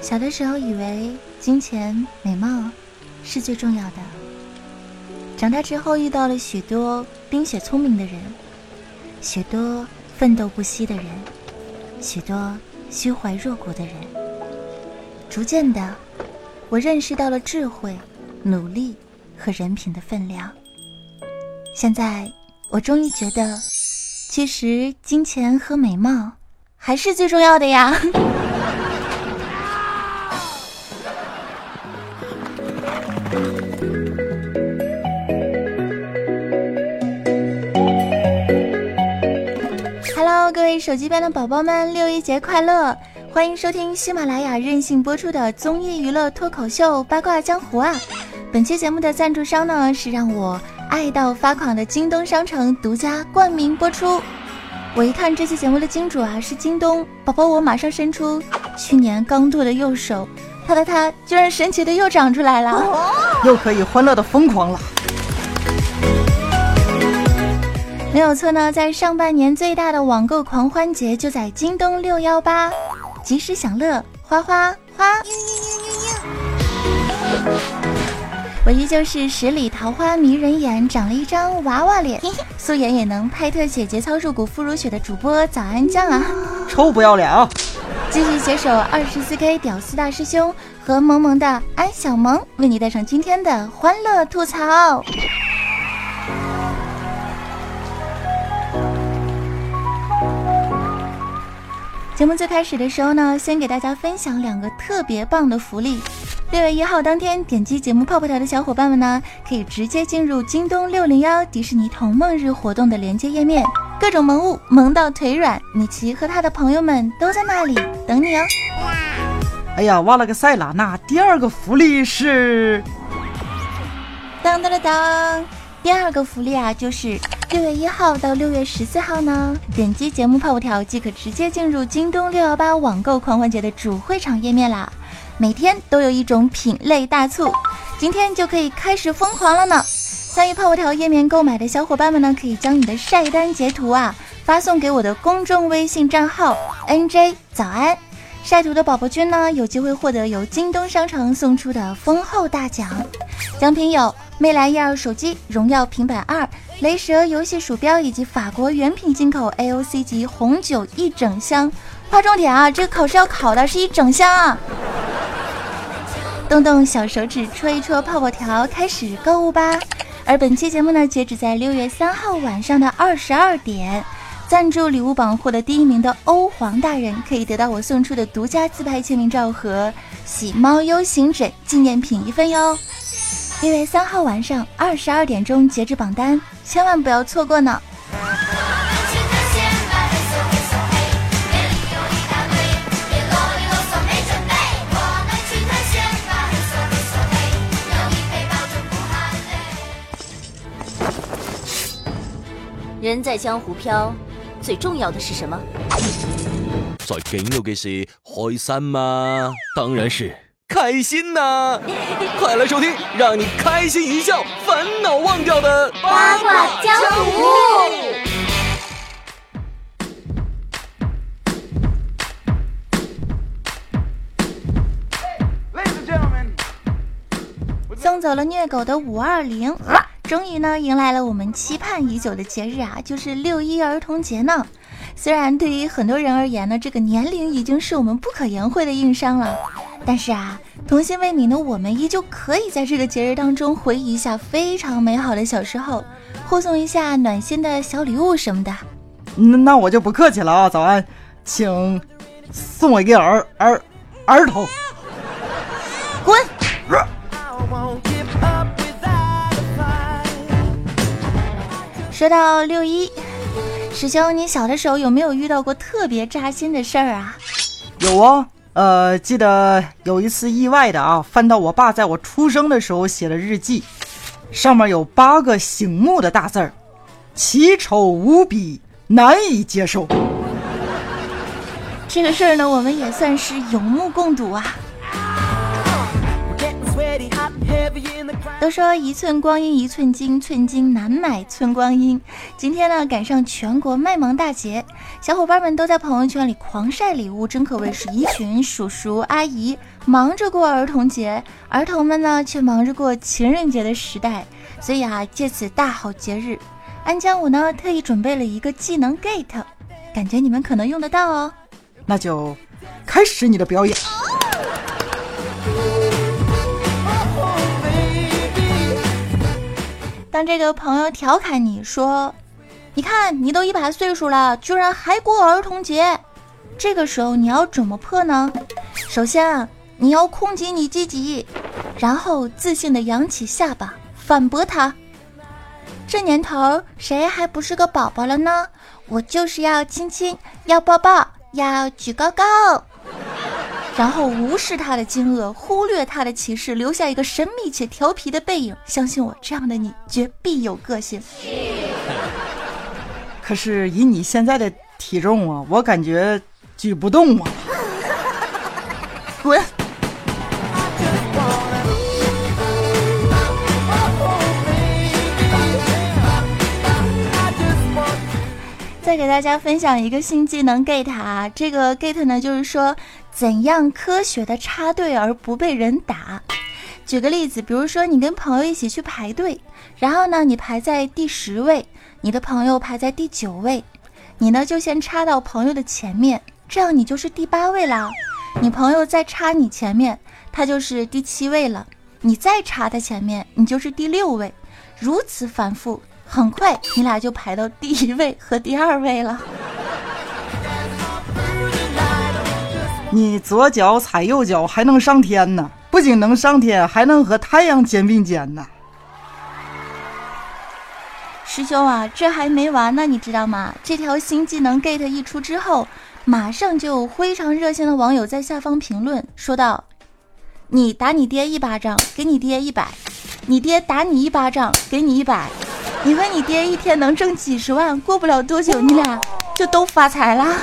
小的时候以为金钱、美貌是最重要的，长大之后遇到了许多冰雪聪明的人，许多奋斗不息的人，许多虚怀若谷的人。逐渐的，我认识到了智慧、努力和人品的分量。现在，我终于觉得，其实金钱和美貌还是最重要的呀。Hello，各位手机边的宝宝们，六一节快乐！欢迎收听喜马拉雅任性播出的综艺娱乐脱口秀《八卦江湖》啊！本期节目的赞助商呢是让我爱到发狂的京东商城独家冠名播出。我一看这期节目的金主啊是京东，宝宝我马上伸出去年刚剁的右手，他的他居然神奇的又长出来了，又可以欢乐的疯狂了。没有错呢，在上半年最大的网购狂欢节就在京东六幺八，及时享乐，花花花！我依旧是十里桃花迷人眼，长了一张娃娃脸，素颜也能拍特写，节操入骨，肤如雪的主播早安酱啊！臭不要脸啊！继续携手二十四 K 屌丝大师兄和萌萌的安小萌，为你带上今天的欢乐吐槽。节目最开始的时候呢，先给大家分享两个特别棒的福利。六月一号当天，点击节目泡泡条的小伙伴们呢，可以直接进入京东六零幺迪士尼童梦日活动的连接页面，各种萌物萌到腿软，米奇和他的朋友们都在那里等你哦。哎呀，忘了个赛啦！那第二个福利是，当当当当，第二个福利啊，就是。六月一号到六月十四号呢，点击节目泡泡条即可直接进入京东六幺八网购狂欢节的主会场页面啦！每天都有一种品类大促，今天就可以开始疯狂了呢！参与泡泡条页面购买的小伙伴们呢，可以将你的晒单截图啊发送给我的公众微信账号 nj 早安，晒图的宝宝君呢有机会获得由京东商城送出的丰厚大奖，奖品有魅蓝一二手机、荣耀平板二。雷蛇游戏鼠标以及法国原品进口 AOC 级红酒一整箱，划重点啊！这个考试要考的是一整箱啊！动动小手指戳一戳泡泡条，开始购物吧！而本期节目呢，截止在六月三号晚上的二十二点，赞助礼物榜获得第一名的欧皇大人可以得到我送出的独家自拍签名照和喜猫 U 型枕纪念品一份哟。六月三号晚上二十二点钟截止榜单，千万不要错过呢！人在江湖飘，最重要的是什么？最重要嘅事，开心吗？当然是。开心呐！快来收听，让你开心一笑、烦恼忘掉的八卦江湖。送走了虐狗的五二零，终于呢迎来了我们期盼已久的节日啊，就是六一儿童节呢。虽然对于很多人而言呢，这个年龄已经是我们不可言讳的硬伤了。但是啊，童心未泯的我们依旧可以在这个节日当中回忆一下非常美好的小时候，互送一下暖心的小礼物什么的。那那我就不客气了啊，早安，请送我一个儿儿儿童，说到六一，师兄，你小的时候有没有遇到过特别扎心的事儿啊？有啊。呃，记得有一次意外的啊，翻到我爸在我出生的时候写的日记，上面有八个醒目的大字儿，奇丑无比，难以接受。这个事儿呢，我们也算是有目共睹啊。都说一寸光阴一寸金，寸金难买寸光阴。今天呢，赶上全国卖萌大节，小伙伴们都在朋友圈里狂晒礼物，真可谓是一群叔叔阿姨忙着过儿童节，儿童们呢却忙着过情人节的时代。所以啊，借此大好节日，安江我呢特意准备了一个技能 get，感觉你们可能用得到哦。那就开始你的表演。当这个朋友调侃你说：“你看你都一把岁数了，居然还过儿童节。”这个时候你要怎么破呢？首先啊，你要控紧你自己，然后自信的扬起下巴反驳他：“这年头谁还不是个宝宝了呢？我就是要亲亲，要抱抱，要举高高。”然后无视他的惊愕，忽略他的歧视，留下一个神秘且调皮的背影。相信我，这样的你绝必有个性。可是以你现在的体重啊，我感觉举不动啊！再给大家分享一个新技能 get 啊，这个 get 呢就是说。怎样科学的插队而不被人打？举个例子，比如说你跟朋友一起去排队，然后呢，你排在第十位，你的朋友排在第九位，你呢就先插到朋友的前面，这样你就是第八位啦。你朋友再插你前面，他就是第七位了。你再插他前面，你就是第六位。如此反复，很快你俩就排到第一位和第二位了。你左脚踩右脚还能上天呢？不仅能上天，还能和太阳肩并肩呢。师兄啊，这还没完呢，你知道吗？这条新技能 get 一出之后，马上就有非常热心的网友在下方评论说道：“你打你爹一巴掌，给你爹一百；你爹打你一巴掌，给你一百。你和你爹一天能挣几十万，过不了多久，你俩就都发财啦。”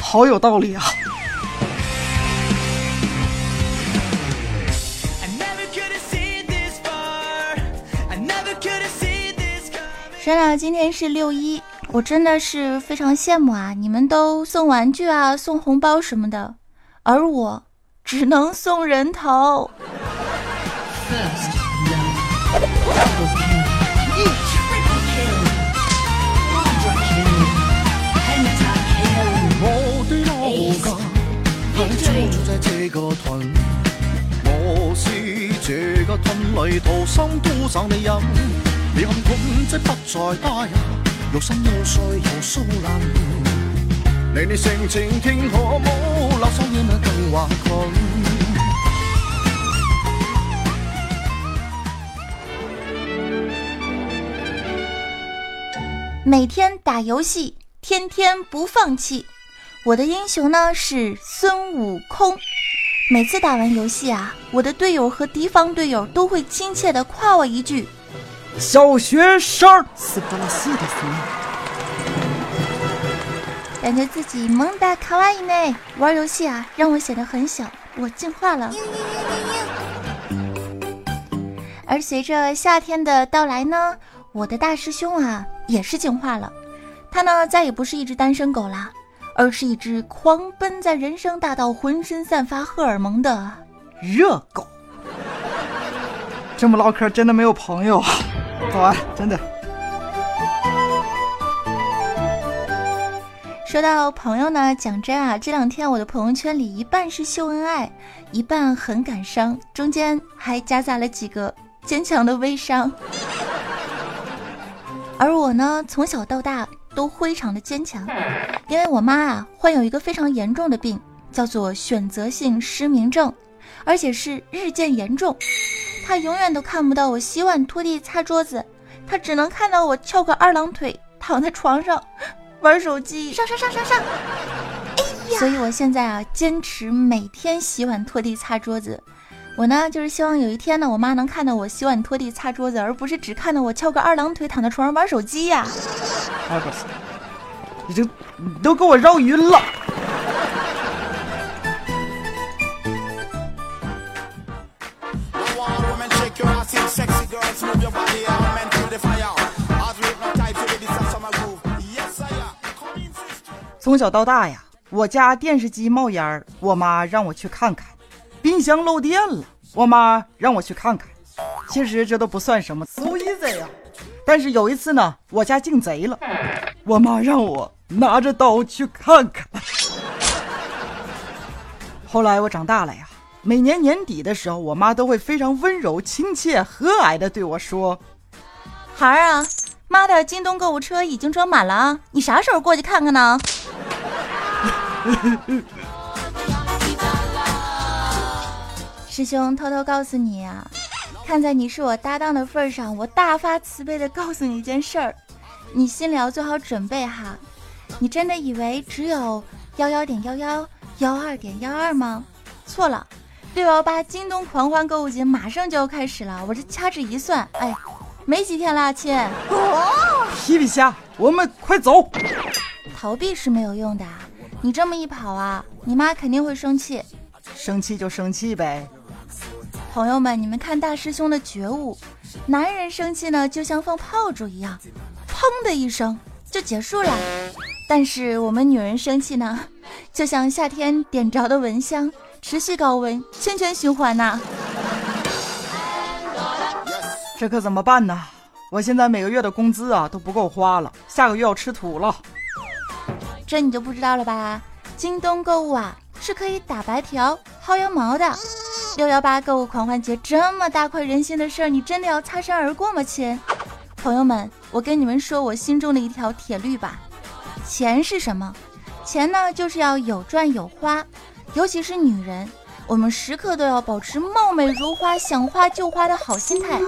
好有道理啊！说了，今天是六一，我真的是非常羡慕啊！你们都送玩具啊，送红包什么的，而我只能送人头。每天打游戏，天天不放弃。我的英雄呢是孙悟空。每次打完游戏啊，我的队友和敌方队友都会亲切的夸我一句：“小学生。”感觉自己萌哒卡哇伊呢。玩游戏啊，让我显得很小，我进化了。而随着夏天的到来呢，我的大师兄啊也是进化了，他呢再也不是一只单身狗啦。而是一只狂奔在人生大道、浑身散发荷尔蒙的热狗。这么唠嗑真的没有朋友，早安，真的。说到朋友呢，讲真啊，这两天我的朋友圈里一半是秀恩爱，一半很感伤，中间还夹杂了几个坚强的微商。而我呢，从小到大。都非常的坚强，因为我妈啊患有一个非常严重的病，叫做选择性失明症，而且是日渐严重。她永远都看不到我洗碗、拖地、擦桌子，她只能看到我翘个二郎腿躺在床上玩手机。上上上上上！哎呀！所以我现在啊坚持每天洗碗、拖地、擦桌子。我呢就是希望有一天呢，我妈能看到我洗碗、拖地、擦桌子，而不是只看到我翘个二郎腿躺在床上玩手机呀。哎你这，你都给我绕晕了。从小到大呀，我家电视机冒烟，我妈让我去看看；冰箱漏电了，我妈让我去看看。其实这都不算什么，easy。但是有一次呢，我家进贼了，我妈让我拿着刀去看看。后来我长大了呀，每年年底的时候，我妈都会非常温柔、亲切、和蔼的对我说：“孩儿啊。”妈的，京东购物车已经装满了啊！你啥时候过去看看呢？师兄，偷偷告诉你啊，看在你是我搭档的份上，我大发慈悲的告诉你一件事儿，你心里要做好准备哈。你真的以为只有幺幺点幺幺幺二点幺二吗？错了，六幺八京东狂欢购物节马上就要开始了，我这掐指一算，哎。没几天啦，亲。皮皮虾，我们快走。逃避是没有用的，你这么一跑啊，你妈肯定会生气。生气就生气呗。朋友们，你们看大师兄的觉悟，男人生气呢，就像放炮竹一样，砰的一声就结束了。但是我们女人生气呢，就像夏天点着的蚊香，持续高温，圈圈循环呐。这可怎么办呢？我现在每个月的工资啊都不够花了，下个月要吃土了。这你就不知道了吧？京东购物啊是可以打白条、薅羊毛的。六幺八购物狂欢节这么大快人心的事儿，你真的要擦身而过吗，亲？朋友们，我跟你们说我心中的一条铁律吧：钱是什么？钱呢就是要有赚有花，尤其是女人。我们时刻都要保持貌美如花、想花就花的好心态，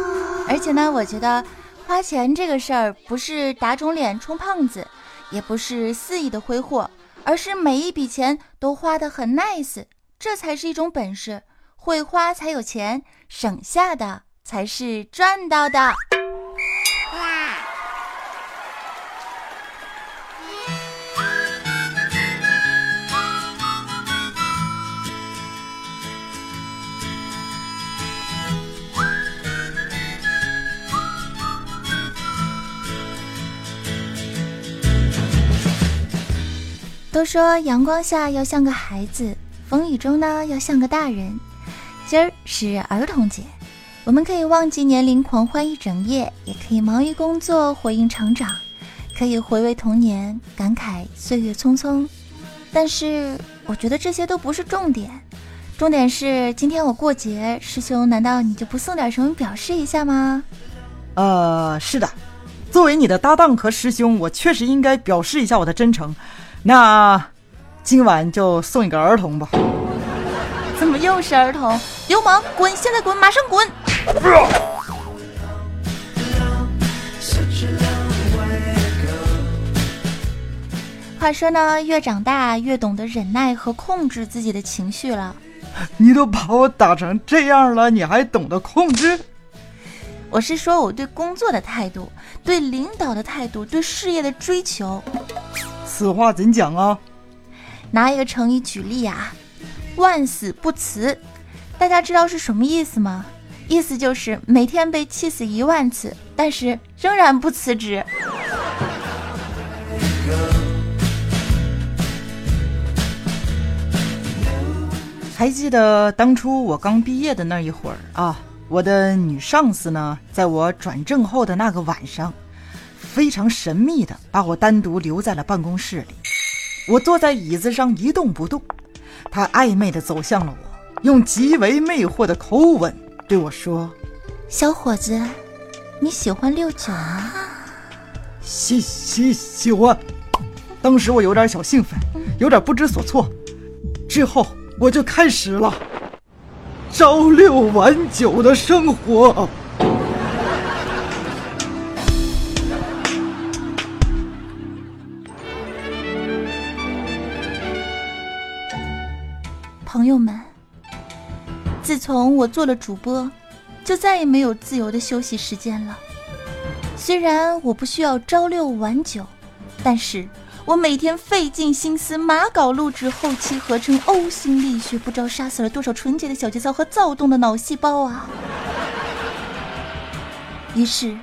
而且呢，我觉得花钱这个事儿不是打肿脸充胖子，也不是肆意的挥霍，而是每一笔钱都花得很 nice，这才是一种本事。会花才有钱，省下的才是赚到的。都说阳光下要像个孩子，风雨中呢要像个大人。今儿是儿童节，我们可以忘记年龄狂欢一整夜，也可以忙于工作回应成长，可以回味童年，感慨岁月匆匆。但是我觉得这些都不是重点，重点是今天我过节，师兄难道你就不送点什么表示一下吗？呃，是的，作为你的搭档和师兄，我确实应该表示一下我的真诚。那今晚就送一个儿童吧。怎么又是儿童？流氓，滚！现在滚，马上滚！话说呢，越长大越懂得忍耐和控制自己的情绪了。你都把我打成这样了，你还懂得控制？我是说我对工作的态度，对领导的态度，对事业的追求。此话怎讲啊？拿一个成语举例啊，万死不辞，大家知道是什么意思吗？意思就是每天被气死一万次，但是仍然不辞职。还记得当初我刚毕业的那一会儿啊，我的女上司呢，在我转正后的那个晚上。非常神秘的把我单独留在了办公室里，我坐在椅子上一动不动，她暧昧的走向了我，用极为魅惑的口吻对我说：“小伙子，你喜欢六九吗？”“喜喜喜欢。”当时我有点小兴奋，有点不知所措，之后我就开始了朝六晚九的生活。从我做了主播，就再也没有自由的休息时间了。虽然我不需要朝六晚九，但是我每天费尽心思码稿、录制、后期合成、呕心沥血，不知道杀死了多少纯洁的小节操和躁动的脑细胞啊！于是，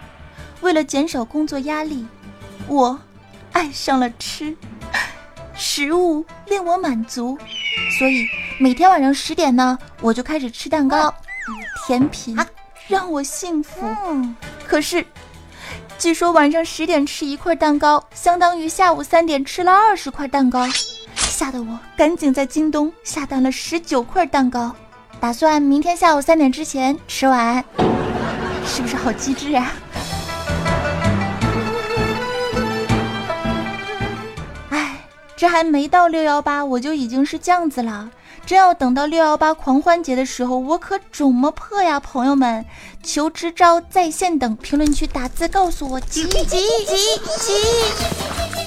为了减少工作压力，我爱上了吃。食物令我满足，所以每天晚上十点呢，我就开始吃蛋糕，甜品让我幸福。可是，据说晚上十点吃一块蛋糕，相当于下午三点吃了二十块蛋糕，吓得我赶紧在京东下单了十九块蛋糕，打算明天下午三点之前吃完。是不是好机智啊？这还没到六幺八，我就已经是这样子了。真要等到六幺八狂欢节的时候，我可肿么破呀！朋友们，求支招在线等，评论区打字告诉我，急急急急！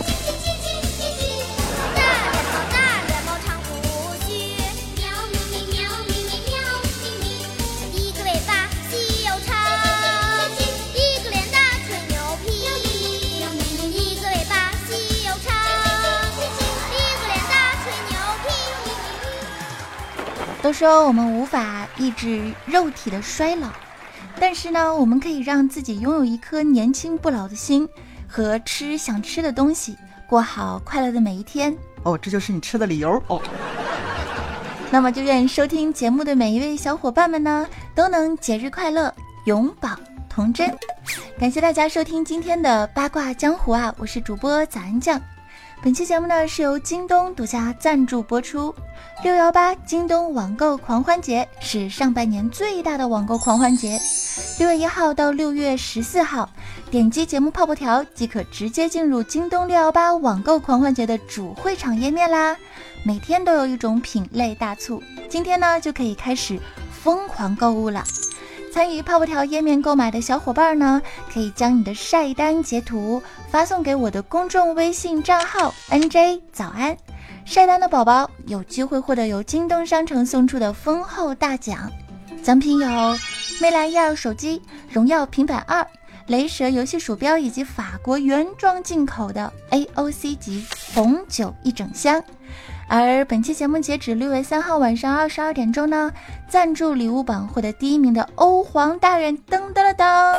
都说我们无法抑制肉体的衰老，但是呢，我们可以让自己拥有一颗年轻不老的心，和吃想吃的东西，过好快乐的每一天。哦，这就是你吃的理由哦。那么，就愿收听节目的每一位小伙伴们呢，都能节日快乐，永葆童真。感谢大家收听今天的八卦江湖啊，我是主播早安酱。本期节目呢是由京东独家赞助播出。六幺八京东网购狂欢节是上半年最大的网购狂欢节，六月一号到六月十四号，点击节目泡泡条即可直接进入京东六幺八网购狂欢节的主会场页面啦。每天都有一种品类大促，今天呢就可以开始疯狂购物了。参与泡泡条页面购买的小伙伴呢，可以将你的晒单截图发送给我的公众微信账号 nj 早安。晒单的宝宝有机会获得由京东商城送出的丰厚大奖，奖品有魅蓝一二手机、荣耀平板二、雷蛇游戏鼠标以及法国原装进口的 AOC 级红酒一整箱。而本期节目截止六月三号晚上二十二点钟呢，赞助礼物榜获得第一名的欧皇大人噔噔了噔，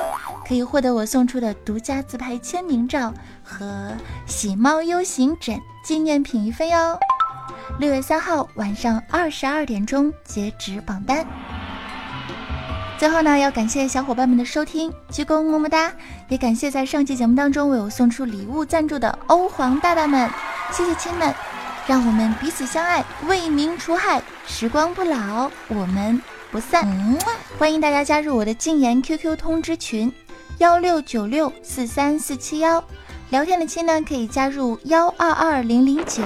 可以获得我送出的独家自拍签名照和喜猫 U 型枕。纪念品一份哟！六月三号晚上二十二点钟截止榜单。最后呢，要感谢小伙伴们的收听，鞠躬么么哒！也感谢在上期节目当中为我送出礼物赞助的欧皇大大们，谢谢亲们！让我们彼此相爱，为民除害，时光不老，我们不散。欢迎大家加入我的禁言 QQ 通知群：幺六九六四三四七幺。聊天的亲呢，可以加入幺二二零零九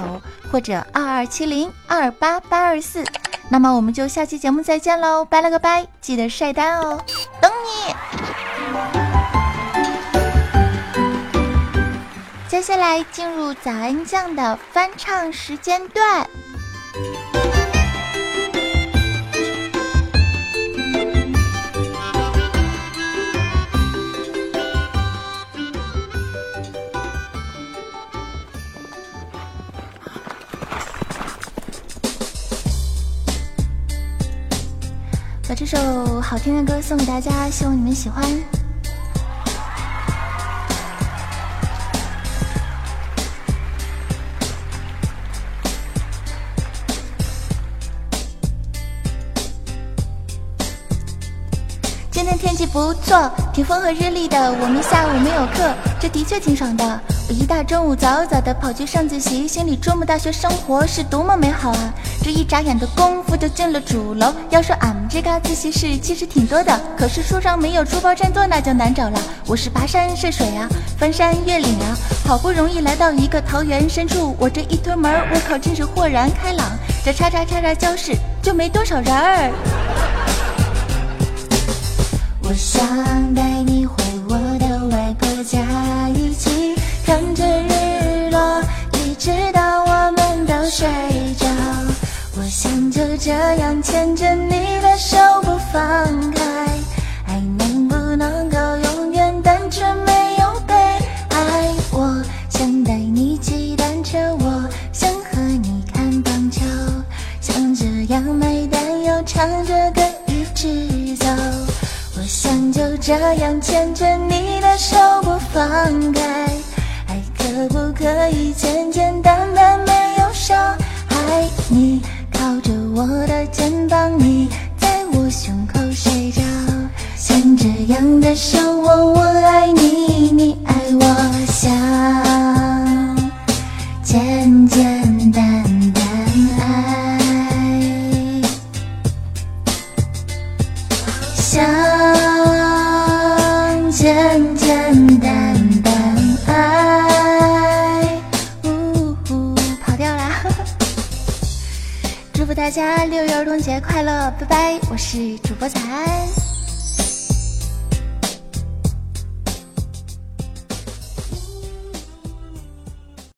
或者二二七零二八八二四。那么我们就下期节目再见喽，拜了个拜，记得晒单哦，等你。来进入早安酱的翻唱时间段。把这首好听的歌送给大家，希望你们喜欢。天气不错，挺风和日丽的。我们下午没有课，这的确挺爽的。我一大中午早早的跑去上自习，心里琢磨大学生活是多么美好啊！这一眨眼的功夫就进了主楼。要说俺们这个自习室其实挺多的，可是书上没有书包占座那就难找了。我是爬山涉水啊，翻山越岭啊，好不容易来到一个桃园深处，我这一推门，我靠，真是豁然开朗。这叉叉叉叉教室就没多少人儿。我想带你回我的外婆家，一起。看着日落，一直到我们都睡着。我想就这样牵着你样的生活，我爱你，你爱我，想简简单单爱，想简简单单爱。呜呼，跑调啦！祝福大家六一儿童节快乐，拜拜！我是主播早安。